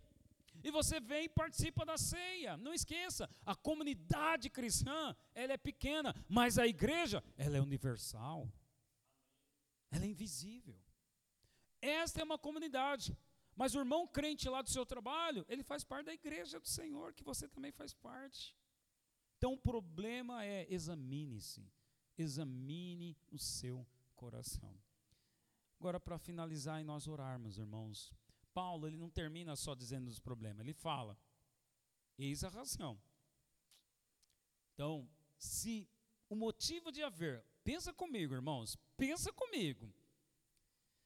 E você vem e participa da ceia. Não esqueça, a comunidade cristã, ela é pequena, mas a igreja, ela é universal. Ela é invisível. Esta é uma comunidade. Mas o irmão crente lá do seu trabalho, ele faz parte da igreja do Senhor, que você também faz parte. Então o problema é examine-se. Examine o seu coração. Agora, para finalizar e nós orarmos, irmãos, Paulo ele não termina só dizendo os problemas, ele fala: eis a razão. Então, se o motivo de haver Pensa comigo, irmãos, pensa comigo.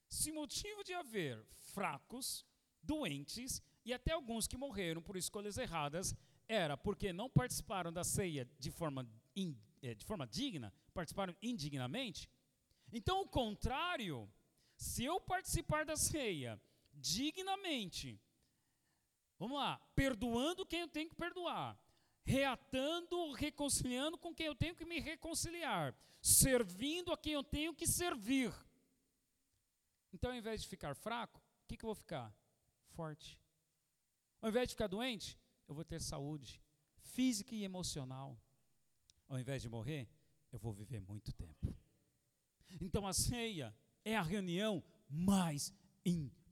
Se motivo de haver fracos, doentes e até alguns que morreram por escolhas erradas era porque não participaram da ceia de forma, in, é, de forma digna, participaram indignamente, então o contrário, se eu participar da ceia dignamente, vamos lá, perdoando quem eu tenho que perdoar, reatando, reconciliando com quem eu tenho que me reconciliar, servindo a quem eu tenho que servir. Então, ao invés de ficar fraco, o que, que eu vou ficar? Forte. Ao invés de ficar doente, eu vou ter saúde física e emocional. Ao invés de morrer, eu vou viver muito tempo. Então, a ceia é a reunião mais importante.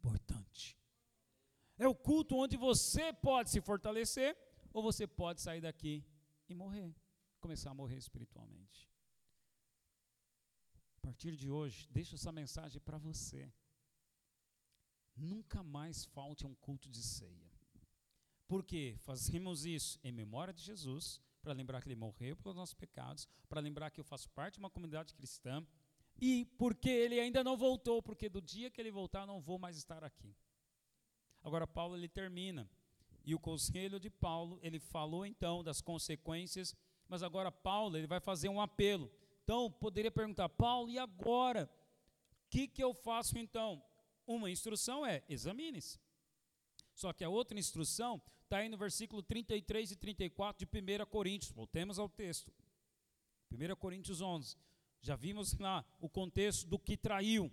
É o culto onde você pode se fortalecer ou você pode sair daqui e morrer, começar a morrer espiritualmente. A partir de hoje, deixa essa mensagem para você. Nunca mais falte um culto de ceia. Porque fazemos isso em memória de Jesus, para lembrar que ele morreu pelos nossos pecados, para lembrar que eu faço parte de uma comunidade cristã, e porque ele ainda não voltou, porque do dia que ele voltar eu não vou mais estar aqui. Agora Paulo ele termina e o conselho de Paulo, ele falou então das consequências, mas agora Paulo ele vai fazer um apelo. Então, poderia perguntar, Paulo, e agora? O que, que eu faço então? Uma instrução é, examine-se. Só que a outra instrução está aí no versículo 33 e 34 de 1 Coríntios. Voltemos ao texto. 1 Coríntios 11. Já vimos lá o contexto do que traiu, o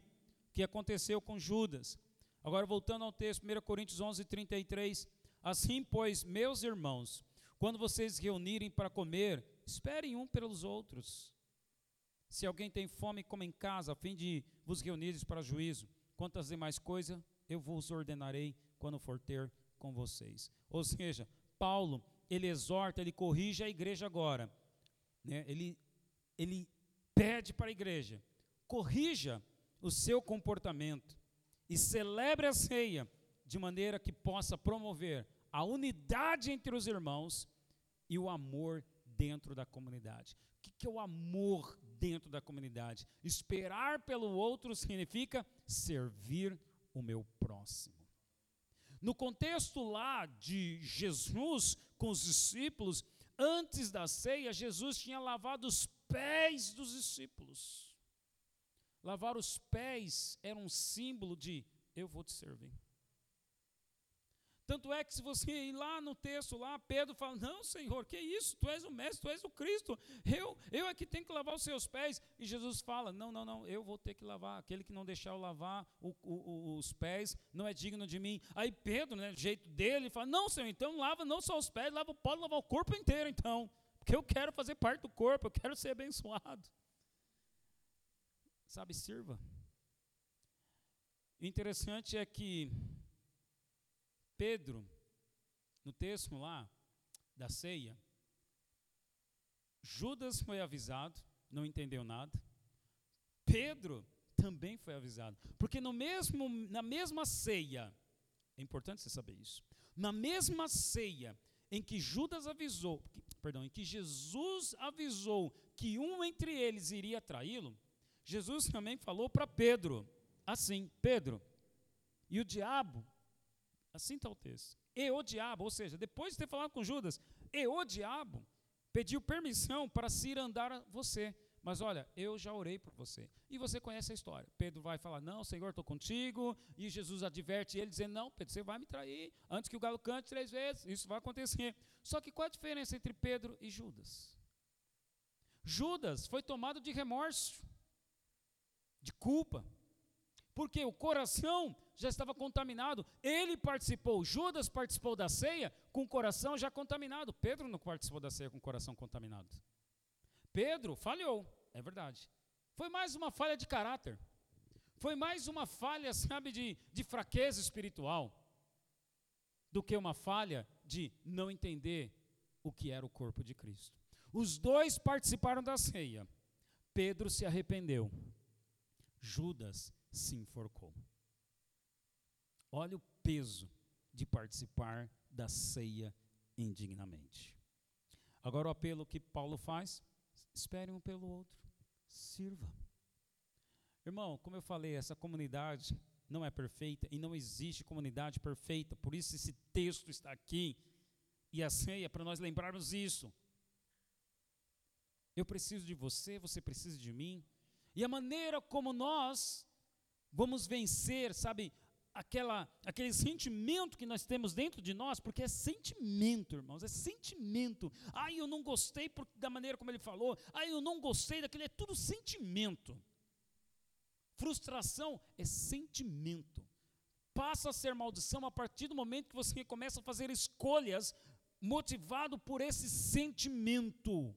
que aconteceu com Judas. Agora, voltando ao texto, 1 Coríntios 11, 33. Assim, pois, meus irmãos, quando vocês reunirem para comer, esperem um pelos outros. Se alguém tem fome, come em casa, a fim de vos reunires para juízo. Quantas demais coisas eu vos ordenarei quando for ter com vocês. Ou seja, Paulo, ele exorta, ele corrige a igreja agora. Né? Ele, ele pede para a igreja, corrija o seu comportamento e celebre a ceia de maneira que possa promover a unidade entre os irmãos e o amor dentro da comunidade. O que é o amor dentro da comunidade? Esperar pelo outro significa servir o meu próximo. No contexto lá de Jesus com os discípulos, antes da ceia, Jesus tinha lavado os pés dos discípulos. Lavar os pés era um símbolo de eu vou te servir. Tanto é que se você ir lá no texto, lá, Pedro fala: Não, Senhor, que isso? Tu és o mestre, tu és o Cristo. Eu, eu é que tenho que lavar os seus pés. E Jesus fala: Não, não, não, eu vou ter que lavar. Aquele que não deixar eu lavar o, o, os pés não é digno de mim. Aí Pedro, né, do jeito dele, fala: Não, Senhor, então lava não só os pés, lava, pode lavar o corpo inteiro, então. porque eu quero fazer parte do corpo, eu quero ser abençoado. Sabe, sirva. O interessante é que Pedro, no texto lá da ceia, Judas foi avisado, não entendeu nada. Pedro também foi avisado, porque no mesmo, na mesma ceia, é importante você saber isso. Na mesma ceia em que Judas avisou, perdão, em que Jesus avisou que um entre eles iria traí-lo, Jesus também falou para Pedro, assim, Pedro, e o diabo, assim está o texto, e o diabo, ou seja, depois de ter falado com Judas, e o diabo pediu permissão para se ir andar a você. Mas olha, eu já orei por você. E você conhece a história. Pedro vai falar: Não, Senhor, estou contigo. E Jesus adverte ele, dizendo: Não, Pedro, você vai me trair. Antes que o galo cante três vezes, isso vai acontecer. Só que qual a diferença entre Pedro e Judas? Judas foi tomado de remorso, de culpa, porque o coração já estava contaminado. Ele participou, Judas participou da ceia com o coração já contaminado. Pedro não participou da ceia com o coração contaminado. Pedro falhou, é verdade. Foi mais uma falha de caráter. Foi mais uma falha, sabe, de, de fraqueza espiritual, do que uma falha de não entender o que era o corpo de Cristo. Os dois participaram da ceia. Pedro se arrependeu. Judas se enforcou. Olha o peso de participar da ceia indignamente. Agora o apelo que Paulo faz: espere um pelo outro, sirva. Irmão, como eu falei, essa comunidade não é perfeita e não existe comunidade perfeita, por isso esse texto está aqui. E a ceia para nós lembrarmos isso. Eu preciso de você, você precisa de mim. E a maneira como nós vamos vencer, sabe, aquela, aquele sentimento que nós temos dentro de nós, porque é sentimento, irmãos, é sentimento. Ai, eu não gostei por, da maneira como ele falou, ai, eu não gostei daquilo, é tudo sentimento. Frustração é sentimento. Passa a ser maldição a partir do momento que você começa a fazer escolhas motivado por esse sentimento.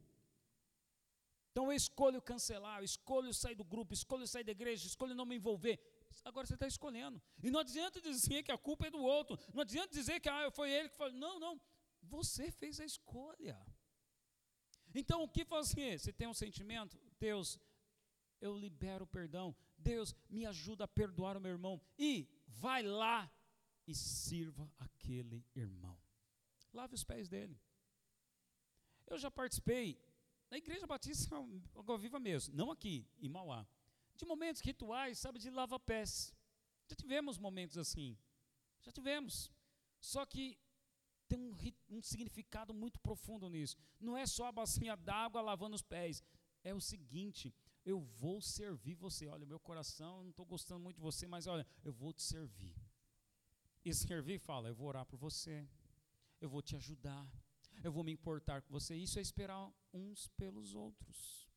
Então eu escolho cancelar, eu escolho sair do grupo, escolho sair da igreja, escolho não me envolver. Agora você está escolhendo. E não adianta dizer que a culpa é do outro. Não adianta dizer que ah, foi ele que falou. Não, não. Você fez a escolha. Então o que fazer? Você tem um sentimento? Deus, eu libero o perdão. Deus, me ajuda a perdoar o meu irmão. E vai lá e sirva aquele irmão. Lave os pés dele. Eu já participei na Igreja Batista Água Viva mesmo, não aqui, em Mauá de momentos rituais, sabe, de lava-pés. Já tivemos momentos assim. Já tivemos. Só que tem um, um, significado muito profundo nisso. Não é só a bacinha d'água lavando os pés. É o seguinte: eu vou servir você. Olha, meu coração, não estou gostando muito de você, mas olha, eu vou te servir. E servir fala: eu vou orar por você, eu vou te ajudar, eu vou me importar com você. Isso é esperar uns pelos outros.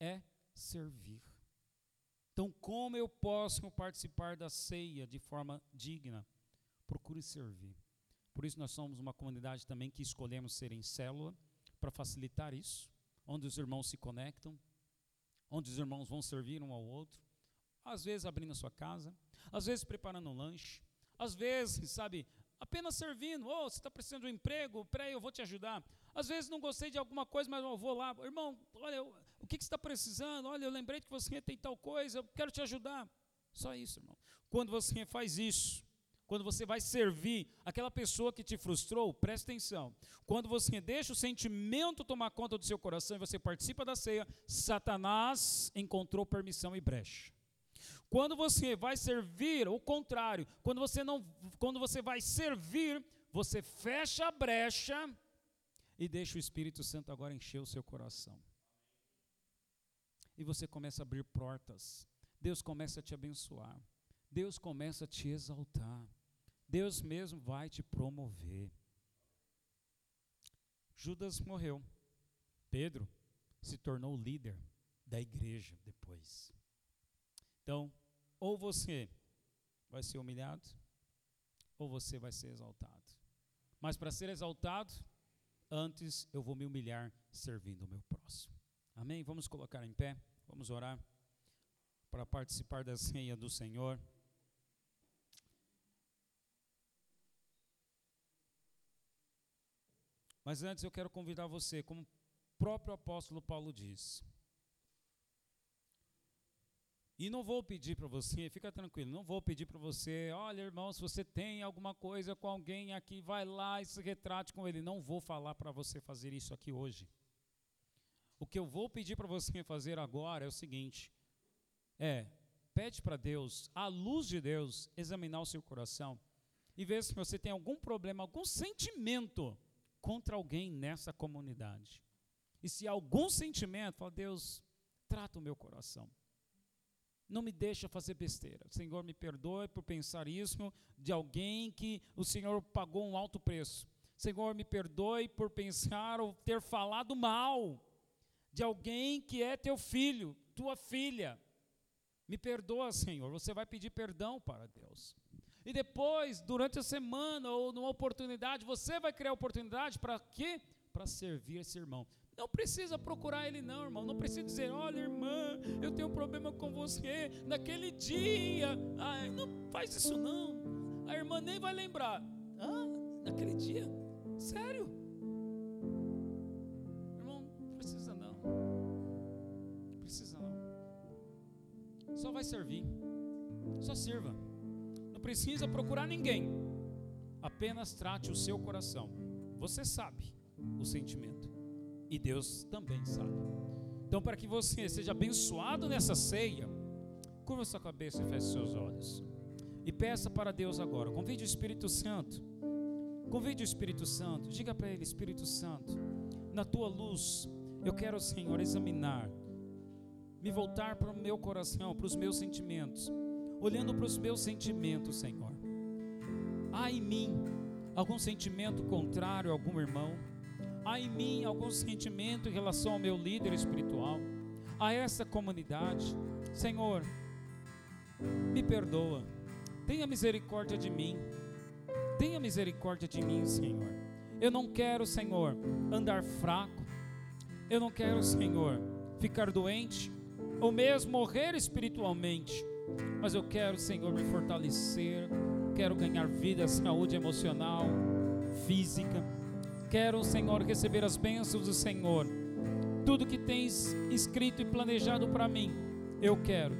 É servir. Então, como eu posso participar da ceia de forma digna? Procure servir. Por isso, nós somos uma comunidade também que escolhemos ser em célula, para facilitar isso, onde os irmãos se conectam, onde os irmãos vão servir um ao outro, às vezes abrindo a sua casa, às vezes preparando um lanche, às vezes, sabe, apenas servindo. Oh, você está precisando de um emprego? Peraí, eu vou te ajudar. Às vezes não gostei de alguma coisa, mas eu vou lá. Irmão, olha, o que, que você está precisando? Olha, eu lembrei que você tem tal coisa, eu quero te ajudar. Só isso, irmão. Quando você faz isso, quando você vai servir aquela pessoa que te frustrou, presta atenção. Quando você deixa o sentimento tomar conta do seu coração e você participa da ceia, Satanás encontrou permissão e brecha. Quando você vai servir, o contrário, quando você não, quando você vai servir, você fecha a brecha e deixa o Espírito Santo agora encher o seu coração e você começa a abrir portas. Deus começa a te abençoar. Deus começa a te exaltar. Deus mesmo vai te promover. Judas morreu. Pedro se tornou líder da igreja depois. Então, ou você vai ser humilhado, ou você vai ser exaltado. Mas para ser exaltado, antes eu vou me humilhar servindo o meu próximo. Amém? Vamos colocar em pé, vamos orar para participar da ceia do Senhor. Mas antes eu quero convidar você, como o próprio apóstolo Paulo diz. E não vou pedir para você, fica tranquilo, não vou pedir para você, olha irmão, se você tem alguma coisa com alguém aqui, vai lá e se retrate com ele. Não vou falar para você fazer isso aqui hoje. O que eu vou pedir para você fazer agora é o seguinte: é, pede para Deus, à luz de Deus, examinar o seu coração e ver se você tem algum problema, algum sentimento contra alguém nessa comunidade. E se há algum sentimento, fala, Deus, trata o meu coração. Não me deixa fazer besteira. Senhor, me perdoe por pensar isso de alguém que o Senhor pagou um alto preço. Senhor, me perdoe por pensar ou ter falado mal de alguém que é teu filho, tua filha. Me perdoa, Senhor. Você vai pedir perdão para Deus. E depois, durante a semana ou numa oportunidade, você vai criar oportunidade para quê? Para servir esse irmão. Não precisa procurar ele, não, irmão. Não precisa dizer, olha, irmã, eu tenho um problema com você naquele dia. Ai, não faz isso, não. A irmã nem vai lembrar. Ah, naquele dia? Sério? Irmão, não precisa não. Não precisa não. Só vai servir. Só sirva precisa procurar ninguém. Apenas trate o seu coração. Você sabe o sentimento. E Deus também sabe. Então, para que você seja abençoado nessa ceia, curva sua cabeça e feche seus olhos. E peça para Deus agora. Convide o Espírito Santo. Convide o Espírito Santo. Diga para Ele, Espírito Santo, na tua luz, eu quero, Senhor, examinar, me voltar para o meu coração, para os meus sentimentos olhando para os meus sentimentos, Senhor. Há em mim algum sentimento contrário a algum irmão? Há em mim algum sentimento em relação ao meu líder espiritual? A essa comunidade? Senhor, me perdoa. Tenha misericórdia de mim. Tenha misericórdia de mim, Senhor. Eu não quero, Senhor, andar fraco. Eu não quero, Senhor, ficar doente ou mesmo morrer espiritualmente mas eu quero, Senhor, me fortalecer, quero ganhar vida, saúde emocional, física. Quero, Senhor, receber as bênçãos do Senhor. Tudo que tens escrito e planejado para mim, eu quero.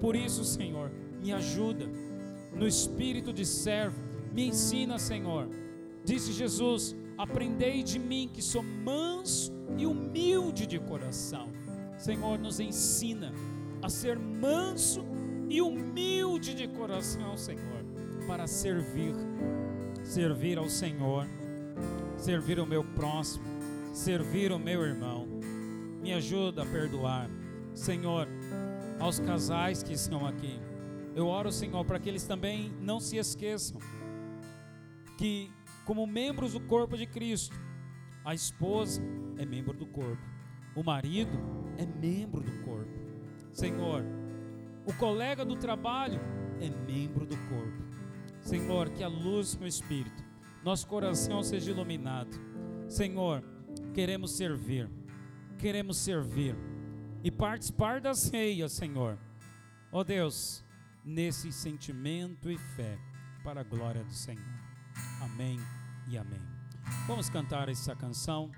Por isso, Senhor, me ajuda no espírito de servo, me ensina, Senhor. Disse Jesus: Aprendei de mim que sou manso e humilde de coração. Senhor, nos ensina a ser manso e humilde de coração, Senhor, para servir, servir ao Senhor, servir o meu próximo, servir o meu irmão. Me ajuda a perdoar, Senhor, aos casais que estão aqui. Eu oro, Senhor, para que eles também não se esqueçam que, como membros do corpo de Cristo, a esposa é membro do corpo, o marido é membro do corpo. Senhor, o colega do trabalho é membro do corpo. Senhor, que a luz do Espírito, nosso coração seja iluminado. Senhor, queremos servir, queremos servir e participar da ceia, Senhor. Ó oh Deus, nesse sentimento e fé, para a glória do Senhor. Amém e amém. Vamos cantar essa canção.